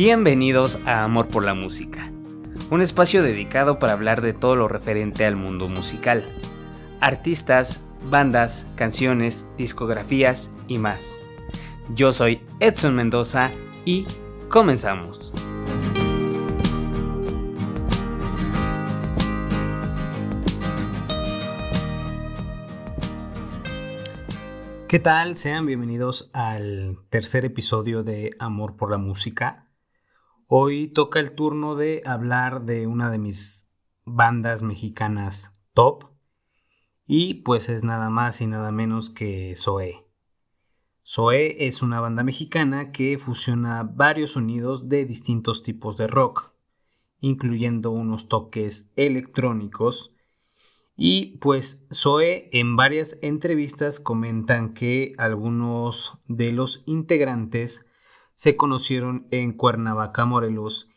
Bienvenidos a Amor por la Música, un espacio dedicado para hablar de todo lo referente al mundo musical, artistas, bandas, canciones, discografías y más. Yo soy Edson Mendoza y comenzamos. ¿Qué tal? Sean bienvenidos al tercer episodio de Amor por la Música. Hoy toca el turno de hablar de una de mis bandas mexicanas top y pues es nada más y nada menos que Zoé. Zoé es una banda mexicana que fusiona varios sonidos de distintos tipos de rock, incluyendo unos toques electrónicos y pues Zoé en varias entrevistas comentan que algunos de los integrantes se conocieron en Cuernavaca, Morelos,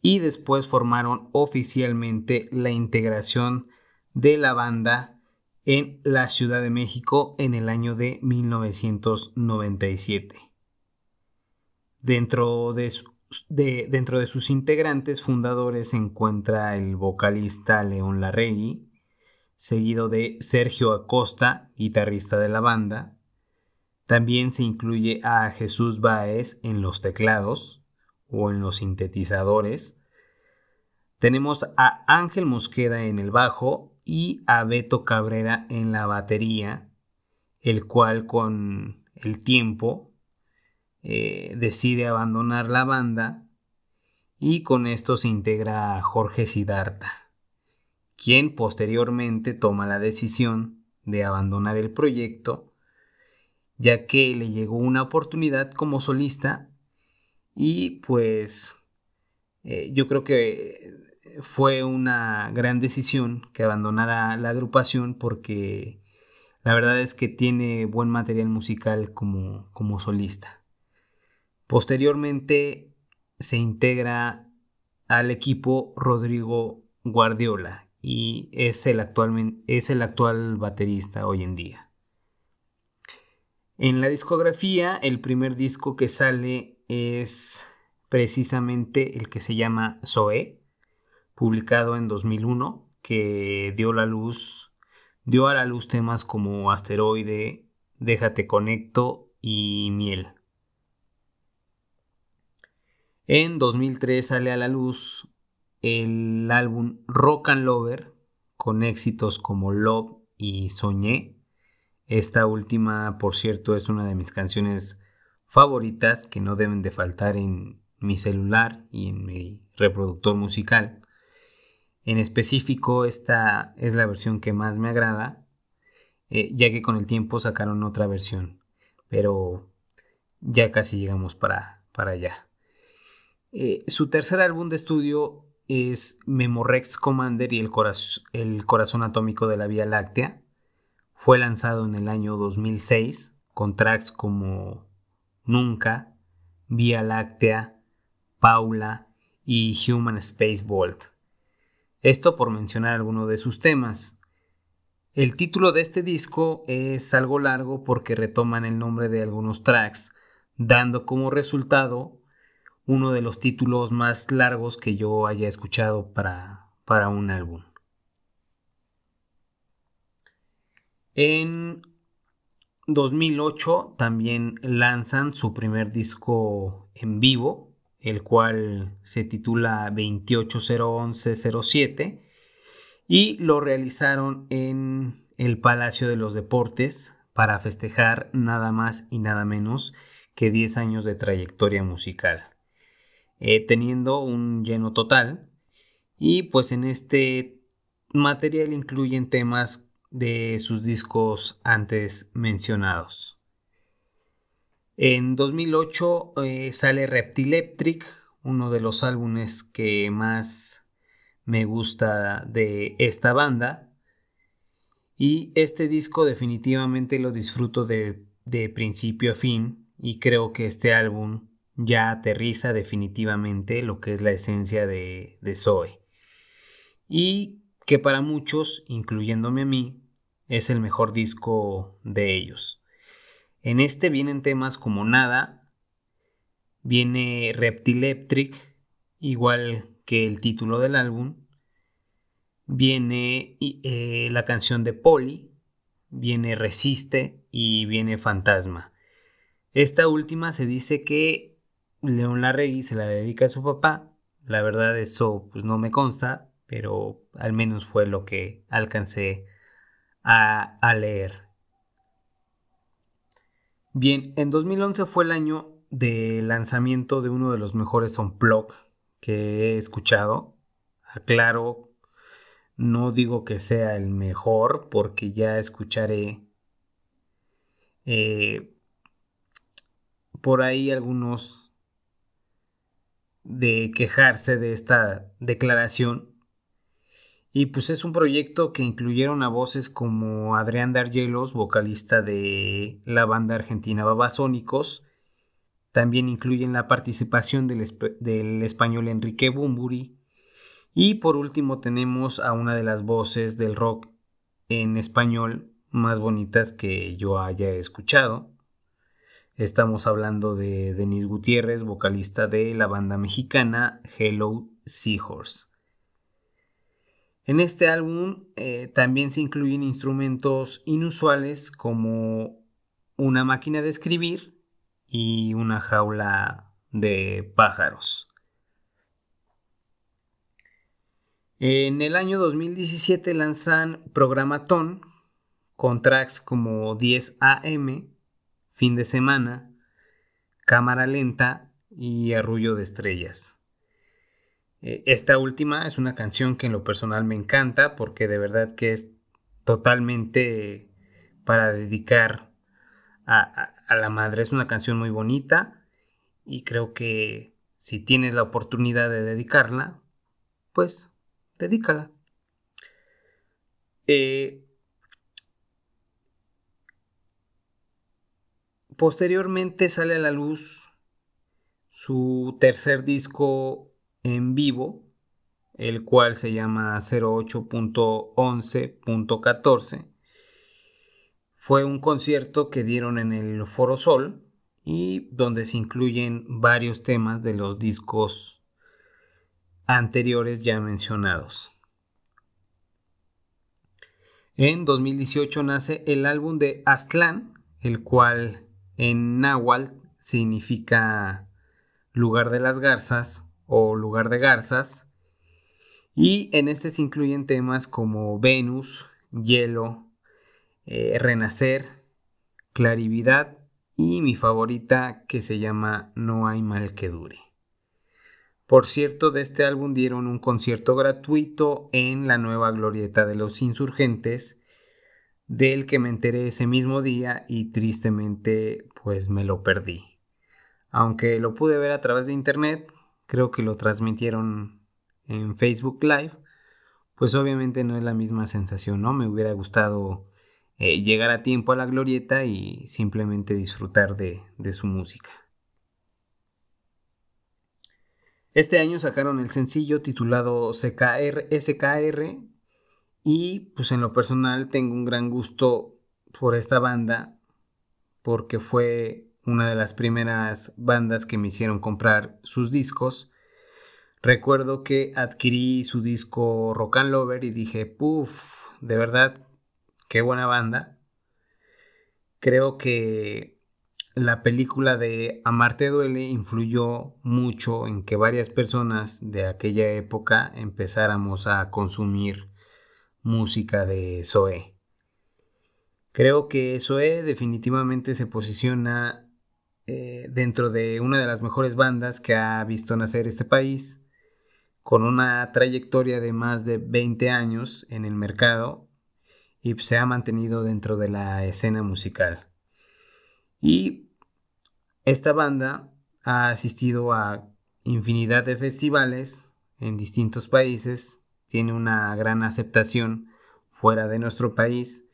y después formaron oficialmente la integración de la banda en la Ciudad de México en el año de 1997. Dentro de, dentro de sus integrantes fundadores se encuentra el vocalista León Larregui, seguido de Sergio Acosta, guitarrista de la banda, también se incluye a Jesús Baez en los teclados o en los sintetizadores. Tenemos a Ángel Mosqueda en el bajo y a Beto Cabrera en la batería, el cual con el tiempo eh, decide abandonar la banda y con esto se integra a Jorge Sidarta, quien posteriormente toma la decisión de abandonar el proyecto ya que le llegó una oportunidad como solista y pues eh, yo creo que fue una gran decisión que abandonara la agrupación porque la verdad es que tiene buen material musical como, como solista. Posteriormente se integra al equipo Rodrigo Guardiola y es el, es el actual baterista hoy en día. En la discografía, el primer disco que sale es precisamente el que se llama Zoe, publicado en 2001, que dio la luz, dio a la luz temas como Asteroide, Déjate Conecto y Miel. En 2003 sale a la luz el álbum Rock and Lover, con éxitos como Love y Soñé, esta última, por cierto, es una de mis canciones favoritas que no deben de faltar en mi celular y en mi reproductor musical. En específico, esta es la versión que más me agrada, eh, ya que con el tiempo sacaron otra versión, pero ya casi llegamos para, para allá. Eh, su tercer álbum de estudio es Memorex Commander y el, el corazón atómico de la Vía Láctea. Fue lanzado en el año 2006 con tracks como Nunca, Vía Láctea, Paula y Human Space Vault. Esto por mencionar algunos de sus temas. El título de este disco es algo largo porque retoman el nombre de algunos tracks, dando como resultado uno de los títulos más largos que yo haya escuchado para, para un álbum. En 2008 también lanzan su primer disco en vivo, el cual se titula 2801107 y lo realizaron en el Palacio de los Deportes para festejar nada más y nada menos que 10 años de trayectoria musical, eh, teniendo un lleno total. Y pues en este material incluyen temas de sus discos antes mencionados. En 2008 eh, sale Reptileptric, uno de los álbumes que más me gusta de esta banda. Y este disco definitivamente lo disfruto de, principio a fin y creo que este álbum ya aterriza definitivamente lo que es la esencia de, de Zoe. Y que para muchos, incluyéndome a mí, es el mejor disco de ellos. En este vienen temas como Nada, Viene Reptileptric, igual que el título del álbum. Viene eh, la canción de Polly, viene Resiste y viene Fantasma. Esta última se dice que León Larregui se la dedica a su papá. La verdad eso pues no me consta, pero al menos fue lo que alcancé a, leer. Bien, en 2011 fue el año de lanzamiento de uno de los mejores unplug que he escuchado. Aclaro, no digo que sea el mejor porque ya escucharé eh, por ahí algunos de quejarse de esta declaración. Y pues es un proyecto que incluyeron a voces como Adrián Dargelos, vocalista de la banda argentina Babasónicos. También incluyen la participación del, español Enrique Bumburi. Y por último tenemos a una de las voces del rock en español más bonitas que yo haya escuchado. Estamos hablando de Denise Gutiérrez, vocalista de la banda mexicana Hello Seahorse. En este álbum eh, también se incluyen instrumentos inusuales como una máquina de escribir y una jaula de pájaros. En el año 2017 lanzan Programatón con tracks como 10 AM, Fin de Semana, Cámara Lenta y Arrullo de Estrellas. Eh, esta última es una canción que en lo personal me encanta porque de verdad que es totalmente para dedicar a, a la madre. Es una canción muy bonita y creo que si tienes la oportunidad de dedicarla, pues dedícala. Eh, posteriormente sale a la luz su tercer disco en vivo, el cual se llama 08.11.14. Fue un concierto que dieron en el Foro Sol y donde se incluyen varios temas de los discos anteriores ya mencionados. En 2018 nace el álbum de Aztlán, el cual en náhuatl significa lugar de las garzas o lugar de garzas. Y en este se incluyen temas como Venus, Hielo, eh, Renacer, Clarividad y mi favorita que se llama No hay mal que dure. Por cierto, de este álbum dieron un concierto gratuito en la nueva glorieta de los insurgentes, del que me enteré ese mismo día y tristemente pues me lo perdí. Aunque lo pude ver a través de internet, creo que lo transmitieron en Facebook Live, pues obviamente no es la misma sensación, ¿no? Me hubiera gustado eh, llegar a tiempo a la glorieta y simplemente disfrutar de su música. Este año sacaron el sencillo titulado SKR y pues en lo personal tengo un gran gusto por esta banda porque fue una de las primeras bandas que me hicieron comprar sus discos. Recuerdo que adquirí su disco Rock and Lover y dije, puff, de verdad, qué buena banda. Creo que la película de Amarte duele influyó mucho en que varias personas de aquella época empezáramos a consumir música de Zoé. Creo que Zoé definitivamente se posiciona eh, dentro de una de las mejores bandas que ha visto nacer este país, con una trayectoria de más de 20 años en el mercado y se ha mantenido dentro de la escena musical. Y esta banda ha asistido a infinidad de festivales en distintos países, tiene una gran aceptación fuera de nuestro país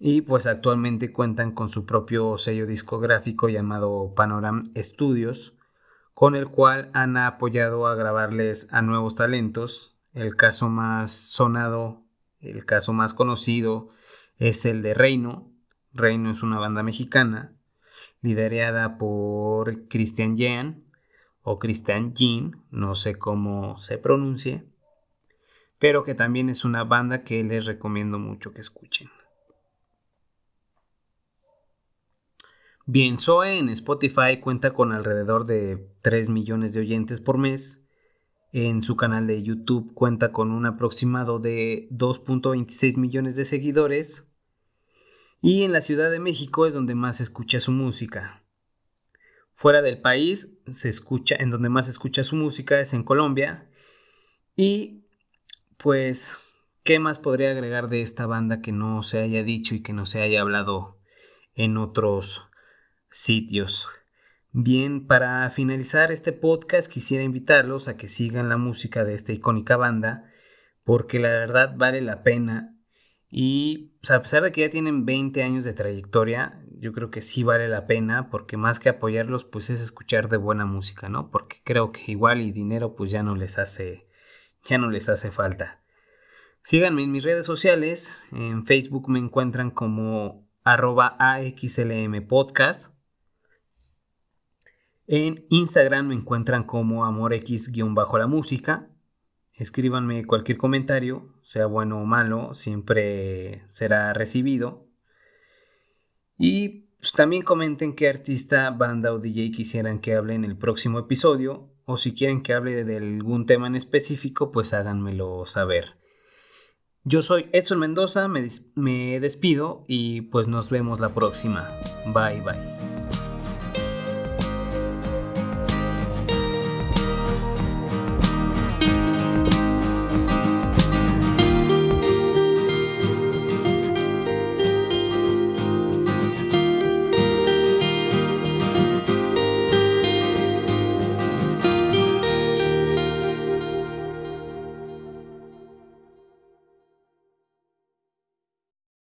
y pues actualmente cuentan con su propio sello discográfico llamado Panoram Studios, con el cual han apoyado a grabarles a nuevos talentos. El caso más sonado, el caso más conocido es el de Reino. Reino es una banda mexicana liderada por Christian Jean o Christian Jean, no sé cómo se pronuncie, pero que también es una banda que les recomiendo mucho que escuchen. Bien, Zoe en Spotify cuenta con alrededor de 3 millones de oyentes por mes. En su canal de YouTube cuenta con un aproximado de 2.26 millones de seguidores. Y en la Ciudad de México es donde más se escucha su música. Fuera del país se escucha, en donde más se escucha su música es en Colombia. Y pues, ¿qué más podría agregar de esta banda que no se haya dicho y que no se haya hablado en otros sitios. Bien, para finalizar este podcast quisiera invitarlos a que sigan la música de esta icónica banda porque la verdad vale la pena y a pesar de que ya tienen 20 años de trayectoria, yo creo que sí vale la pena porque más que apoyarlos pues es escuchar de buena música, ¿no? Porque creo que igual y dinero pues ya no les hace ya no les hace falta. Síganme en mis redes sociales, en Facebook me encuentran como arroba AXLM Podcast en Instagram me encuentran como amorx-la música. Escríbanme cualquier comentario, sea bueno o malo, siempre será recibido. Y pues, también comenten qué artista, banda o DJ quisieran que hable en el próximo episodio. O si quieren que hable de algún tema en específico, pues háganmelo saber. Yo soy Edson Mendoza, me, me despido y pues nos vemos la próxima. Bye bye.